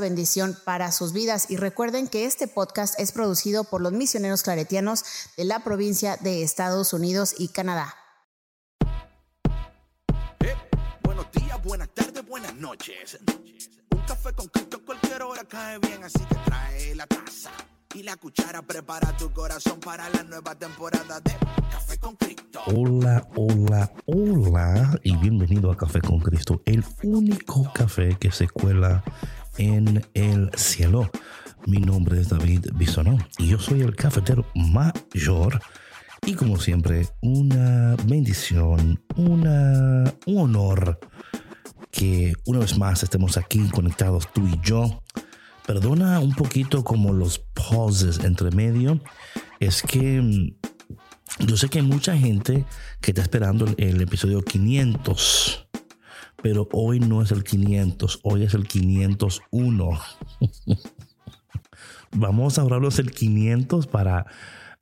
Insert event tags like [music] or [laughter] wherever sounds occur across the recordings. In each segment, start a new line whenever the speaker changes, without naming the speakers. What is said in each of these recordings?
bendición para sus vidas. Y recuerden que este podcast es producido por los misioneros claretianos de la provincia de Estados Unidos y Canadá.
Eh, buenos días, buenas tardes, buenas noches. Un café con Cristo cualquier hora cae bien, así que trae la taza y la cuchara. Prepara tu corazón para la nueva temporada de Café con Cristo.
Hola, hola, hola y bienvenido a Café con Cristo, el único café que se cuela en el cielo. Mi nombre es David Bisonó y yo soy el cafetero mayor. Y como siempre, una bendición, una, un honor que una vez más estemos aquí conectados tú y yo. Perdona un poquito como los pauses entre medio. Es que mm, yo sé que hay mucha gente que está esperando el episodio 500 pero hoy no es el 500, hoy es el 501. [laughs] Vamos a hablarlos el 500 para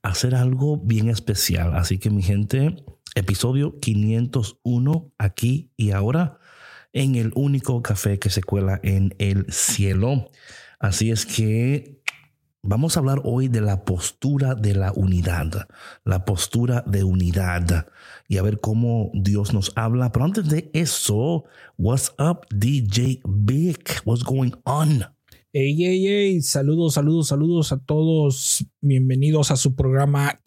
hacer algo bien especial. Así que mi gente, episodio 501 aquí y ahora en el único café que se cuela en el cielo. Así es que vamos a hablar hoy de la postura de la unidad, la postura de unidad y a ver cómo Dios nos habla. Pero antes de eso, what's up, DJ Big? What's going on?
Hey, hey, hey, saludos, saludos, saludos a todos. Bienvenidos a su programa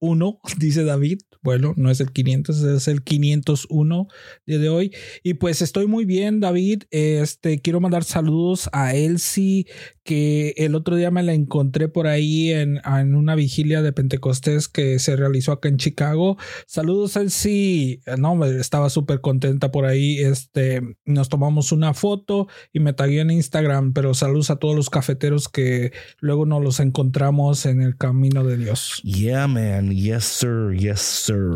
501, [laughs] dice David. Bueno, no es el 500, es el 501 día de hoy. Y pues estoy muy bien, David. Este, quiero mandar saludos a Elsie, que el otro día me la encontré por ahí en, en una vigilia de Pentecostés que se realizó acá en Chicago. Saludos, Elsie. No, estaba súper contenta por ahí. Este, nos tomamos una foto y me tagué en Instagram, pero saludos a todos los cafeteros que luego nos los encontramos en el camino de Dios.
Yeah, man. Yes, sir. Yes, sir.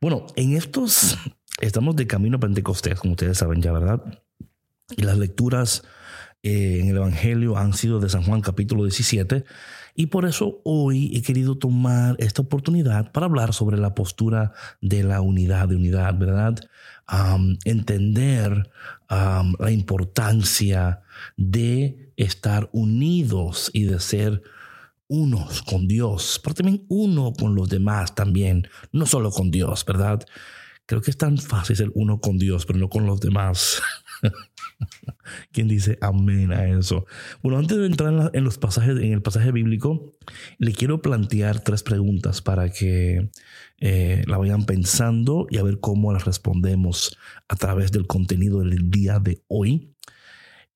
Bueno, en estos estamos de camino a Pentecostés, como ustedes saben ya, ¿verdad? Y las lecturas eh, en el Evangelio han sido de San Juan capítulo 17. Y por eso hoy he querido tomar esta oportunidad para hablar sobre la postura de la unidad, de unidad, ¿verdad? entender la importancia de estar unidos y de ser unos con Dios, pero también uno con los demás también, no solo con Dios, ¿verdad? Creo que es tan fácil ser uno con Dios, pero no con los demás. [laughs] ¿Quién dice amén a eso? Bueno, antes de entrar en, los pasajes, en el pasaje bíblico, le quiero plantear tres preguntas para que eh, la vayan pensando y a ver cómo las respondemos a través del contenido del día de hoy.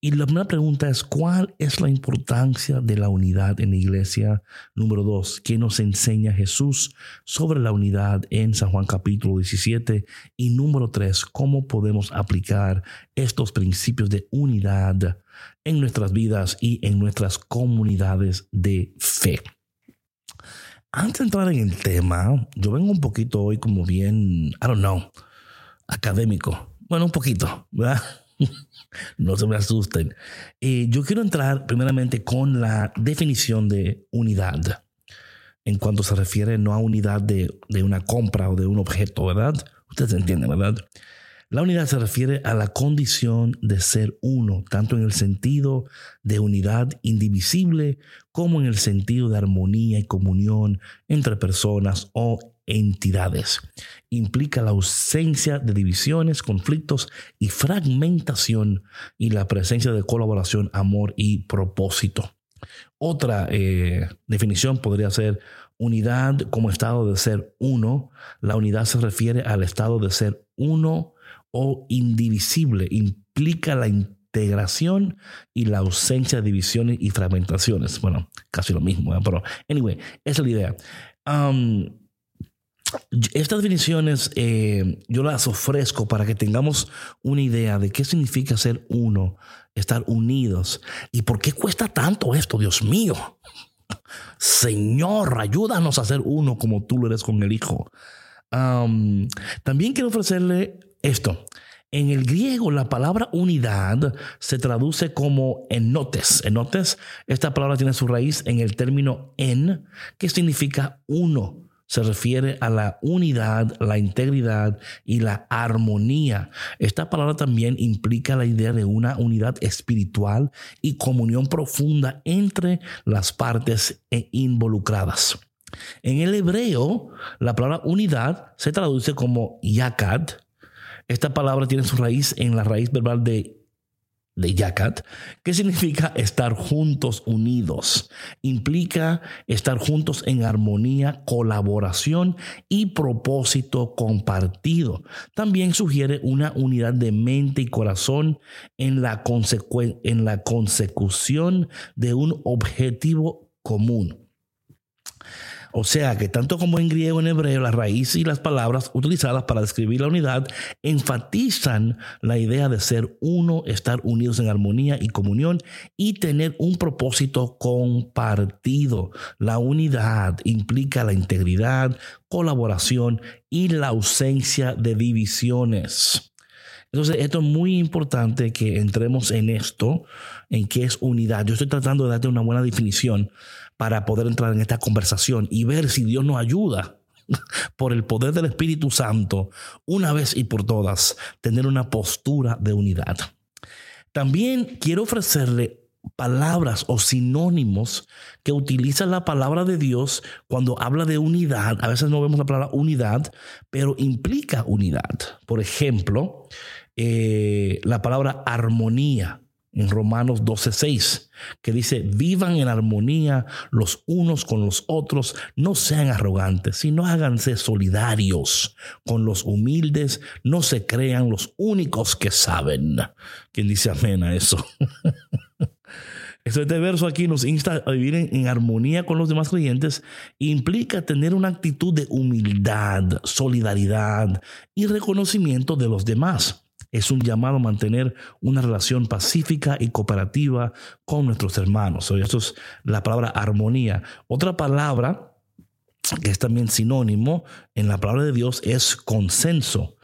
Y la primera pregunta es, ¿cuál es la importancia de la unidad en la iglesia? Número dos, ¿qué nos enseña Jesús sobre la unidad en San Juan capítulo 17? Y número tres, ¿cómo podemos aplicar estos principios de unidad en nuestras vidas y en nuestras comunidades de fe? Antes de entrar en el tema, yo vengo un poquito hoy como bien, I don't know, académico. Bueno, un poquito, ¿verdad? [laughs] no se me asusten. Eh, yo quiero entrar primeramente con la definición de unidad, en cuanto se refiere no a unidad de, de una compra o de un objeto, ¿verdad? Ustedes entienden, ¿verdad? La unidad se refiere a la condición de ser uno, tanto en el sentido de unidad indivisible como en el sentido de armonía y comunión entre personas o entidades. Implica la ausencia de divisiones, conflictos y fragmentación y la presencia de colaboración, amor y propósito. Otra eh, definición podría ser unidad como estado de ser uno. La unidad se refiere al estado de ser uno o indivisible. Implica la integración y la ausencia de divisiones y fragmentaciones. Bueno, casi lo mismo, pero anyway, esa es la idea. Estas definiciones eh, yo las ofrezco para que tengamos una idea de qué significa ser uno, estar unidos y por qué cuesta tanto esto, Dios mío. Señor, ayúdanos a ser uno como tú lo eres con el Hijo. también quiero ofrecerle esto. En el griego, la palabra unidad se traduce como enotes. Enotes, esta palabra tiene su raíz en el término en, que significa uno. Se refiere a la unidad, la integridad y la armonía. Esta palabra también implica la idea de una unidad espiritual y comunión profunda entre las partes e involucradas. En el hebreo, la palabra unidad se traduce como yakad, esta palabra tiene su raíz en la raíz verbal de de yakat, que significa estar juntos, unidos. Implica estar juntos en armonía, colaboración y propósito compartido. También sugiere una unidad de mente y corazón en la, en la consecución de un objetivo común. O sea que tanto como en griego en hebreo, la raíz y las palabras utilizadas para describir la unidad enfatizan la idea de ser uno, estar unidos en armonía y comunión y tener un propósito compartido. La unidad implica la integridad, colaboración y la ausencia de divisiones. Entonces, esto es muy importante que entremos en esto, en qué es unidad. Yo estoy tratando de darte una buena definición para poder entrar en esta conversación y ver si Dios nos ayuda [laughs] por el poder del Espíritu Santo, una vez y por todas, tener una postura de unidad. También quiero ofrecerle palabras o sinónimos que utiliza la palabra de Dios cuando habla de unidad. A veces no vemos la palabra unidad, pero implica unidad. Por ejemplo, eh, la palabra armonía en Romanos 12:6, que dice, vivan en armonía los unos con los otros, no sean arrogantes, sino háganse solidarios con los humildes, no se crean los únicos que saben. ¿Quién dice amén a eso? [laughs] Este verso aquí nos insta a vivir en, en, armonía con los demás creyentes implica tener una actitud de humildad, solidaridad y reconocimiento de los demás es un llamado a mantener una relación pacífica y cooperativa con nuestros hermanos. Esto es la palabra armonía. Otra palabra que es también sinónimo en la palabra de Dios es consenso.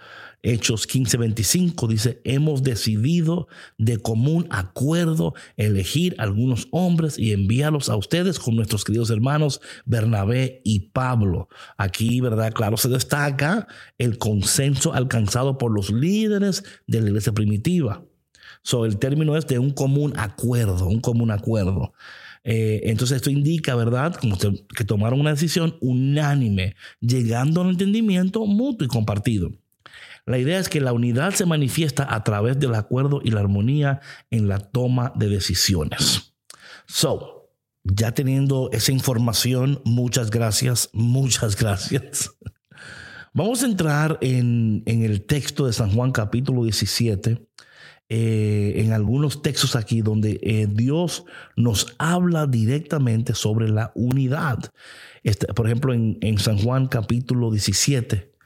Hechos 15:25 dice, hemos decidido de común acuerdo elegir algunos hombres y enviarlos a ustedes con nuestros queridos hermanos Bernabé y Pablo. Aquí, ¿verdad? Claro, se destaca el consenso alcanzado por los líderes de la iglesia primitiva. So, el término es de un común acuerdo, un común acuerdo. Eh, entonces esto indica, ¿verdad? Como que tomaron una decisión unánime, llegando a un entendimiento mutuo y compartido. La idea es que la unidad se manifiesta a través del acuerdo y la armonía en la toma de decisiones. So, ya teniendo esa información, muchas gracias, muchas gracias. Vamos a entrar en, el texto de San Juan capítulo 17. Eh, en algunos textos aquí donde eh, Dios nos habla directamente sobre la unidad. Este, por ejemplo, en, en San Juan capítulo 17,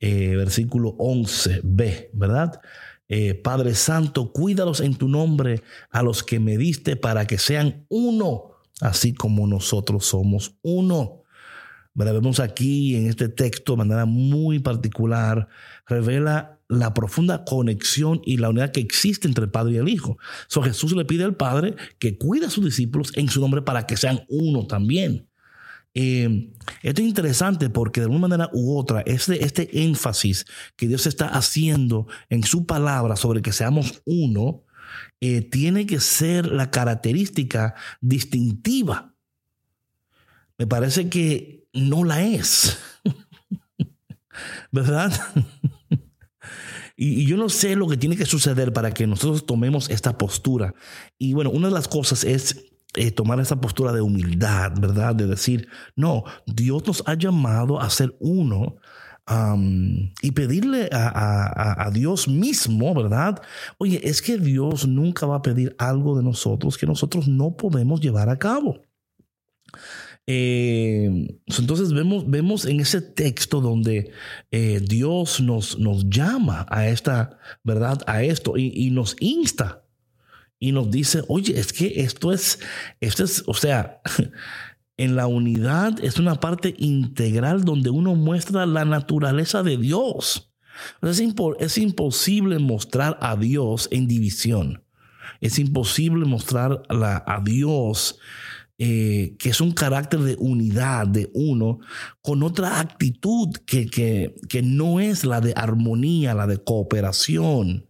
eh, versículo 11b, ¿verdad? Eh, Padre Santo, cuídalos en tu nombre a los que me diste para que sean uno, así como nosotros somos uno. Vemos aquí en este texto de manera muy particular, revela la profunda conexión y la unidad que existe entre el Padre y el Hijo. So, Jesús le pide al Padre que cuide a sus discípulos en su nombre para que sean uno también. Eh, esto es interesante porque de alguna manera u otra, este, este énfasis que Dios está haciendo en su palabra sobre que seamos uno, eh, tiene que ser la característica distintiva. Me parece que no la es. [laughs] ¿Verdad? [laughs] y, yo no sé lo que tiene que suceder para que nosotros tomemos esta postura. Y bueno, una de las cosas es eh, tomar esa postura de humildad, ¿verdad? De decir, no, Dios nos ha llamado a ser uno. y pedirle a, Dios mismo, ¿verdad? Oye, es que Dios nunca va a pedir algo de nosotros que nosotros no podemos llevar a cabo. Eh, entonces vemos, vemos en ese texto donde eh, Dios nos, nos llama a esta, ¿verdad? A esto y, nos insta y nos dice, oye, es que esto es, esto es, o sea, [laughs] en la unidad es una parte integral donde uno muestra la naturaleza de Dios. Es, imposible mostrar a Dios en división. Es imposible mostrar a Dios eh, que es un carácter de unidad, de uno, con otra actitud que, que, no es la de armonía, la de cooperación.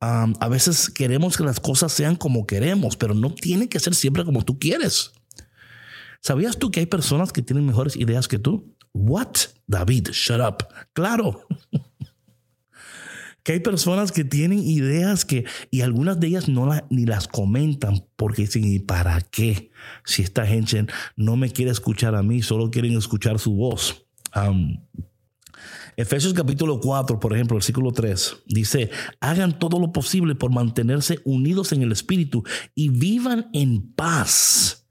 A veces queremos que las cosas sean como queremos, pero no tiene que ser siempre como tú quieres. ¿Sabías tú que hay personas que tienen mejores ideas que tú? What? David, shut up. Claro. [laughs] que hay personas que tienen ideas que, y algunas de ellas no ni las comentan porque dicen, ¿y para qué? Si esta gente no me quiere escuchar a mí, solo quieren escuchar su voz. Efesios capítulo 4, por ejemplo, versículo 3, dice, hagan todo lo posible por mantenerse unidos en el Espíritu y vivan en paz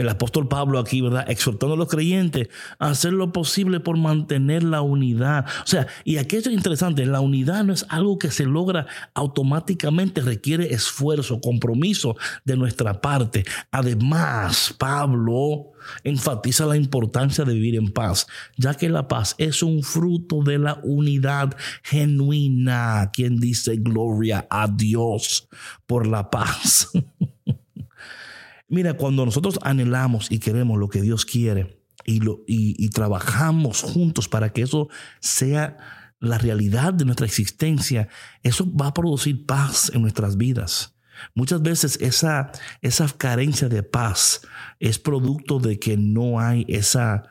el apóstol Pablo aquí, ¿verdad? Exhortando a los creyentes a hacer lo posible por mantener la unidad. O sea, y aquí es interesante, la unidad no es algo que se logra automáticamente, requiere esfuerzo, compromiso de nuestra parte. Además, Pablo enfatiza la importancia de vivir en paz, ya que la paz es un fruto de la unidad genuina. Quien dice gloria a Dios por la paz. [laughs] Mira, cuando nosotros anhelamos y queremos lo que Dios quiere y, lo, y, trabajamos juntos para que eso sea la realidad de nuestra existencia, eso va a producir paz en nuestras vidas. Muchas veces esa, esa carencia de paz es producto de que no hay esa,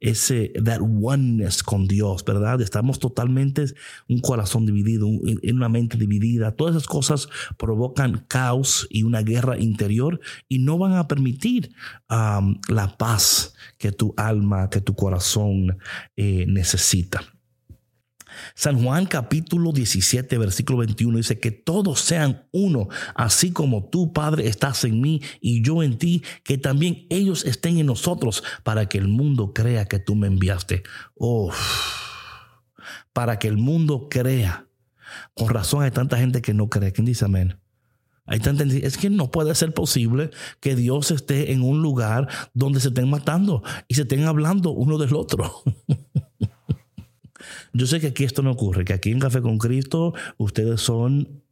ese, that oneness con Dios, ¿verdad? Estamos totalmente un corazón dividido, en una mente dividida. Todas esas cosas provocan caos y una guerra interior y no van a permitir um, la paz que tu alma, que tu corazón eh, necesita. San Juan capítulo 17, versículo 21 dice que todos sean uno, así como tú, Padre, estás en mí y yo en ti, que también ellos estén en nosotros, para que el mundo crea que tú me enviaste. Oh, para que el mundo crea. Con razón hay tanta gente que no cree. ¿Quién dice amén? Es que no puede ser posible que Dios esté en un lugar donde se estén matando y se estén hablando uno del otro. [laughs] Yo sé que aquí esto no ocurre, que aquí en Café con Cristo ustedes son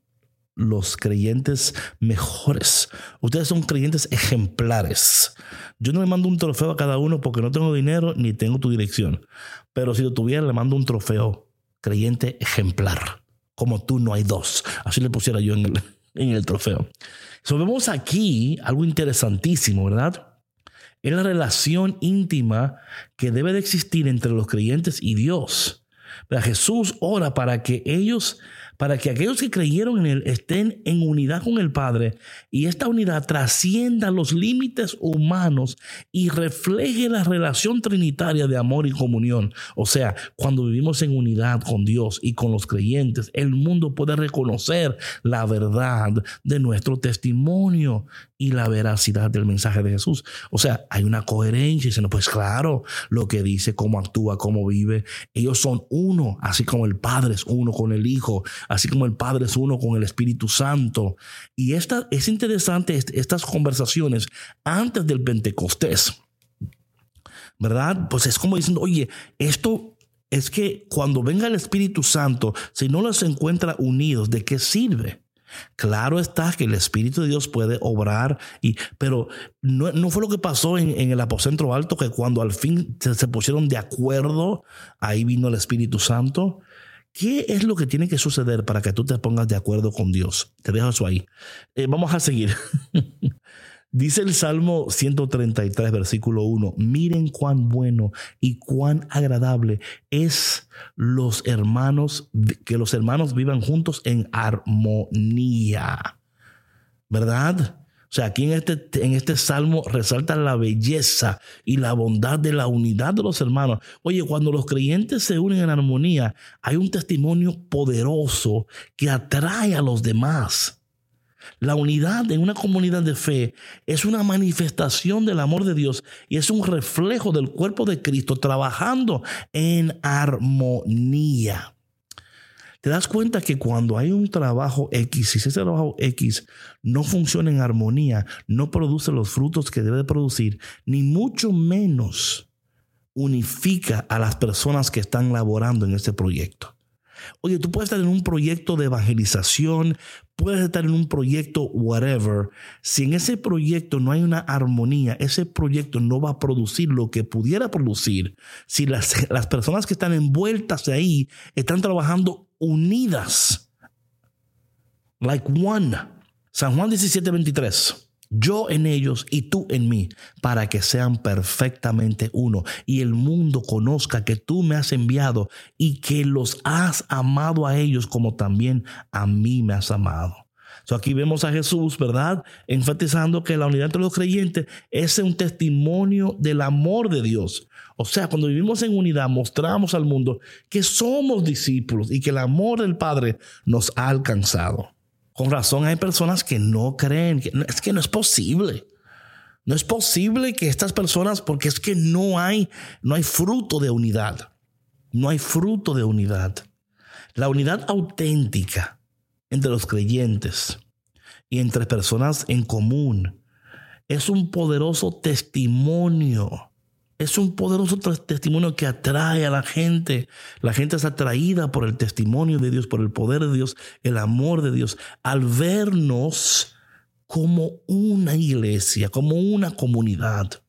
los creyentes mejores. Ustedes son creyentes ejemplares. Yo no le mando un trofeo a cada uno porque no tengo dinero ni tengo tu dirección. Pero si lo tuviera, le mando un trofeo creyente ejemplar. Como tú no hay dos. Así le pusiera yo en el, [laughs] en el trofeo. So, vemos aquí algo interesantísimo, ¿verdad? Es la relación íntima que debe de existir entre los creyentes y Dios. Jesús ora para que ellos, para que aquellos que creyeron en Él estén en unidad con el Padre y esta unidad trascienda los límites humanos y refleje la relación trinitaria de amor y comunión. O sea, cuando vivimos en unidad con Dios y con los creyentes, el mundo puede reconocer la verdad de nuestro testimonio y la veracidad del mensaje de Jesús. O sea, hay una coherencia y pues claro, lo que dice, cómo actúa, cómo vive. Ellos son uno, así como el Padre es uno con el Hijo, así como el Padre es uno con el Espíritu Santo. Y esta, es interesante estas conversaciones antes del Pentecostés. ¿Verdad? Pues es como diciendo, oye, esto es que cuando venga el Espíritu Santo, si no los encuentra unidos, ¿de qué sirve? Claro está que el Espíritu de Dios puede obrar, y, pero no, fue lo que pasó en, el aposento alto, que cuando al fin se, pusieron de acuerdo, ahí vino el Espíritu Santo. ¿Qué es lo que tiene que suceder para que tú te pongas de acuerdo con Dios? Te dejo eso ahí. Eh, vamos a seguir. [laughs] Dice el Salmo 133, versículo 1, miren cuán bueno y cuán agradable es los hermanos, que los hermanos vivan juntos en armonía. ¿Verdad? O sea, aquí en este, en este salmo resalta la belleza y la bondad de la unidad de los hermanos. Oye, cuando los creyentes se unen en armonía, hay un testimonio poderoso que atrae a los demás. La unidad en una comunidad de fe es una manifestación del amor de Dios y es un reflejo del cuerpo de Cristo trabajando en armonía. Te das cuenta que cuando hay un trabajo X, si ese trabajo X no funciona en armonía, no produce los frutos que debe producir, ni mucho menos unifica a las personas que están laborando en este proyecto. Oye, tú puedes estar en un proyecto de evangelización, puedes estar en un proyecto whatever. Si en ese proyecto no hay una armonía, ese proyecto no va a producir lo que pudiera producir si las, las personas que están envueltas ahí están trabajando unidas. Like one. San Juan 17, 23 yo en ellos y tú en mí, para que sean perfectamente uno y el mundo conozca que tú me has enviado y que los has amado a ellos como también a mí me has amado. So aquí vemos a Jesús, ¿verdad? Enfatizando que la unidad entre los creyentes es un testimonio del amor de Dios. O sea, cuando vivimos en unidad, mostramos al mundo que somos discípulos y que el amor del Padre nos ha alcanzado. Con razón hay personas que no creen, que es que no es posible. No es posible que estas personas, porque es que no hay, no hay fruto de unidad. No hay fruto de unidad. La unidad auténtica entre los creyentes y entre personas en común es un poderoso testimonio es un poderoso testimonio que atrae a la gente. La gente es atraída por el testimonio de Dios, por el poder de Dios, el amor de Dios, al vernos como una iglesia, como una comunidad.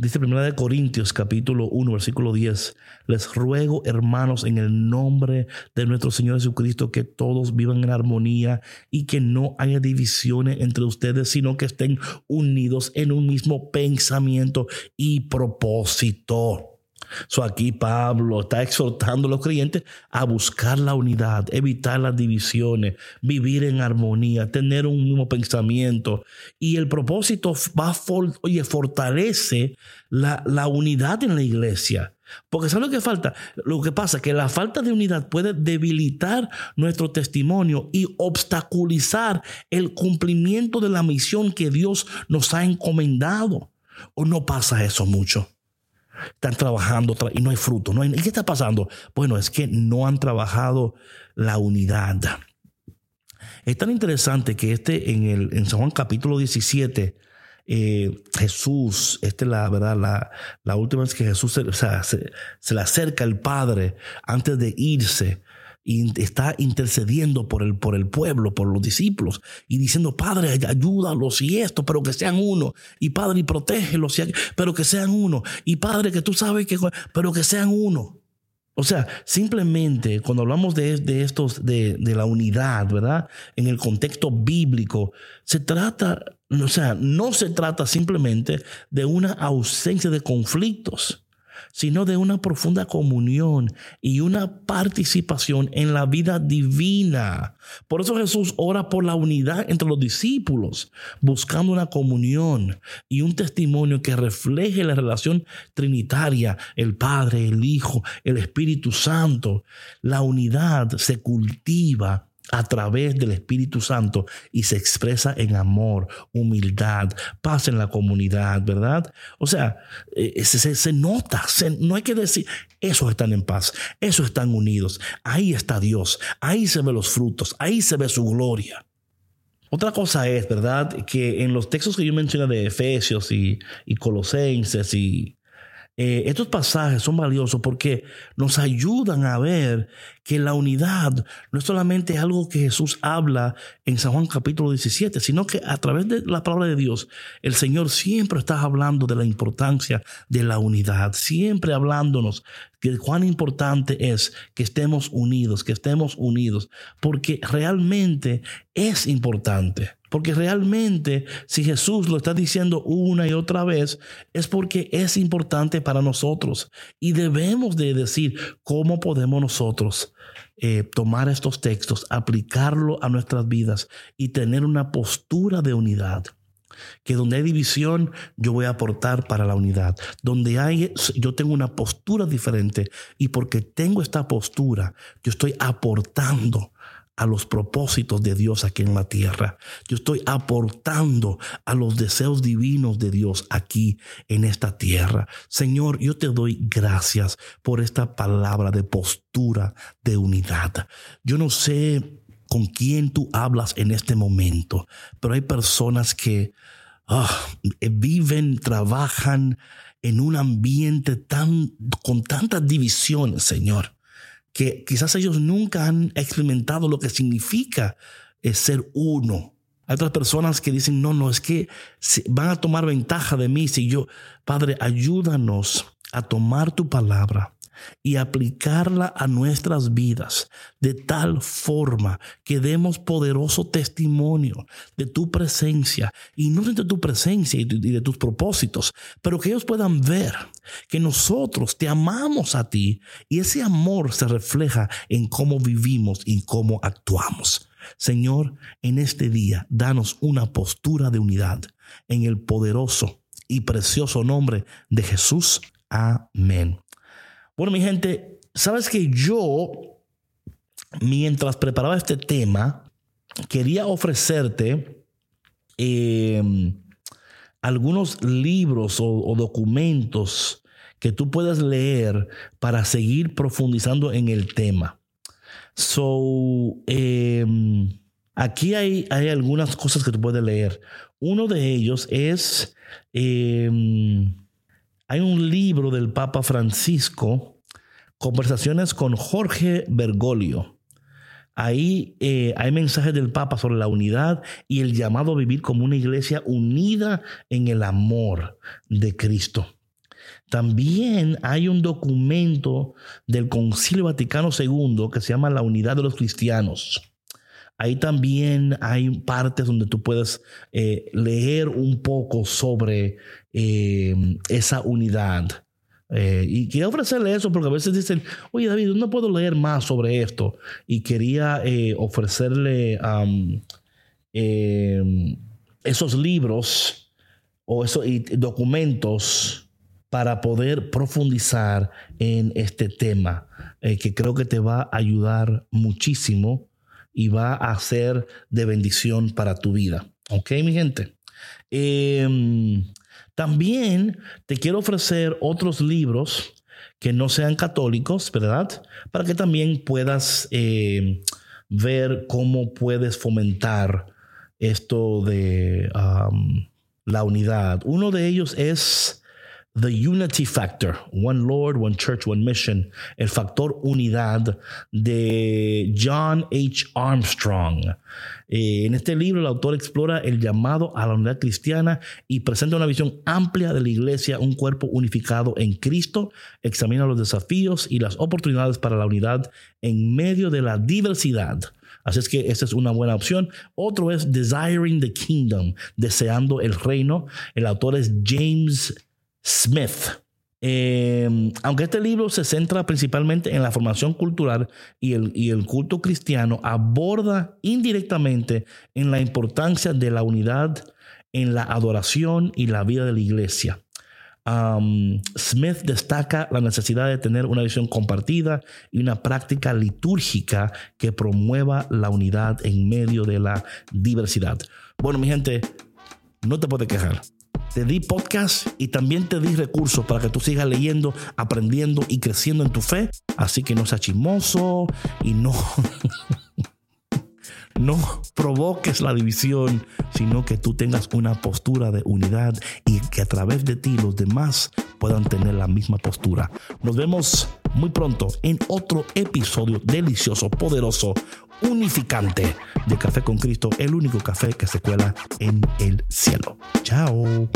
Dice 1 Corintios capítulo 1 versículo 10, les ruego hermanos en el nombre de nuestro Señor Jesucristo que todos vivan en armonía y que no haya divisiones entre ustedes, sino que estén unidos en un mismo pensamiento y propósito. So aquí Pablo está exhortando a los creyentes a buscar la unidad, evitar las divisiones, vivir en armonía, tener un mismo pensamiento. Y el propósito va, oye, fortalece la, la unidad en la iglesia. Porque ¿sabes lo que falta? Lo que pasa es que la falta de unidad puede debilitar nuestro testimonio y obstaculizar el cumplimiento de la misión que Dios nos ha encomendado. ¿O no pasa eso mucho? Están trabajando y no hay fruto. No ¿Y qué está pasando? Bueno, es que no han trabajado la unidad. Es tan interesante que este en, el, en San Juan capítulo 17, eh, Jesús, esta es la verdad, la, la última vez que Jesús se, se le acerca al Padre antes de irse y está intercediendo por el, por el pueblo, por los discípulos, y diciendo, Padre, ayúdalos y esto, pero que sean uno, y Padre, y protégelos, pero que sean uno, y Padre, que tú sabes que, pero que sean uno. O sea, simplemente cuando hablamos de, de estos, de, de, la unidad, ¿verdad? En el contexto bíblico, se trata, o sea, no se trata simplemente de una ausencia de conflictos sino de una profunda comunión y una participación en la vida divina. Por eso Jesús ora por la unidad entre los discípulos, buscando una comunión y un testimonio que refleje la relación trinitaria, el Padre, el Hijo, el Espíritu Santo. La unidad se cultiva a través del Espíritu Santo y se expresa en amor, humildad, paz en la comunidad, ¿verdad? O sea, eh, se, nota, no hay que decir, esos están en paz, esos están unidos, ahí está Dios, ahí se ven los frutos, ahí se ve su gloria. Otra cosa es, ¿verdad? Que en los textos que yo mencioné de Efesios y, y Colosenses y eh, estos pasajes son valiosos porque nos ayudan a ver que la unidad no es solamente algo que Jesús habla en San Juan capítulo 17, sino que a través de la palabra de Dios, el Señor siempre está hablando de la importancia de la unidad, siempre hablándonos de cuán importante es que estemos unidos, que estemos unidos, porque realmente es importante. Porque realmente si Jesús lo está diciendo una y otra vez, es porque es importante para nosotros. Y debemos de decir cómo podemos nosotros eh, tomar estos textos, aplicarlo a nuestras vidas y tener una postura de unidad. Que donde hay división, yo voy a aportar para la unidad. Donde hay, yo tengo una postura diferente y porque tengo esta postura, yo estoy aportando a los propósitos de Dios aquí en la tierra. Yo estoy aportando a los deseos divinos de Dios aquí en esta tierra. Señor, yo te doy gracias por esta palabra de postura de unidad. Yo no sé con quién tú hablas en este momento, pero hay personas que ah, viven, trabajan en un ambiente tan con tantas divisiones, Señor que quizás ellos nunca han experimentado lo que significa eh, ser uno. Hay otras personas que dicen, no, no, es que van a tomar ventaja de mí si yo, Padre, ayúdanos a tomar tu palabra y aplicarla a nuestras vidas de tal forma que demos poderoso testimonio de tu presencia y no de tu presencia y de tus propósitos, pero que ellos puedan ver que nosotros te amamos a ti y ese amor se refleja en cómo vivimos y cómo actuamos. Señor, en este día, danos una postura de unidad en el poderoso y precioso nombre de Jesús. Amén. Bueno, mi gente, sabes que yo, mientras preparaba este tema, quería ofrecerte em, algunos libros o, documentos que tú puedas leer para seguir profundizando en el tema. So, em, aquí hay, hay, algunas cosas que tú puedes leer. Uno de ellos es em, hay un libro del Papa Francisco, Conversaciones con Jorge Bergoglio. Ahí eh, hay mensajes del Papa sobre la unidad y el llamado a vivir como una iglesia unida en el amor de Cristo. También hay un documento del Concilio Vaticano II que se llama La Unidad de los Cristianos. Ahí también hay partes donde tú puedes eh, leer un poco sobre eh, esa unidad. Eh, y quería ofrecerle eso porque a veces dicen, oye David, no puedo leer más sobre esto. Y quería ofrecerle esos libros o esos documentos para poder profundizar en este tema, que creo que te va a ayudar muchísimo y va a ser de bendición para tu vida. ¿Ok, mi gente? Em, también te quiero ofrecer otros libros que no sean católicos, ¿verdad? Para que también puedas em, ver cómo puedes fomentar esto de la unidad. Uno de ellos es The Unity Factor, One Lord, One Church, One Mission, el factor unidad de John H. Armstrong. Eh, en este libro el autor explora el llamado a la unidad cristiana y presenta una visión amplia de la iglesia, un cuerpo unificado en Cristo, examina los desafíos y las oportunidades para la unidad en medio de la diversidad. Así es que esa es una buena opción. Otro es Desiring the Kingdom, deseando el reino. El autor es James Smith. Em, aunque este libro se centra principalmente en la formación cultural y el, y el, culto cristiano, aborda indirectamente en la importancia de la unidad en la adoración y la vida de la iglesia. Smith destaca la necesidad de tener una visión compartida y una práctica litúrgica que promueva la unidad en medio de la diversidad. Bueno, mi gente, no te puedes quejar te di podcast y también te di recursos para que tú sigas leyendo, aprendiendo y creciendo en tu fe. Así que no seas chismoso y no, [laughs] no provoques la división, sino que tú tengas una postura de unidad y que a través de ti los demás puedan tener la misma postura. Nos vemos muy pronto en otro episodio delicioso, poderoso, unificante de Café con Cristo, el único café que se cuela en el cielo. Chao.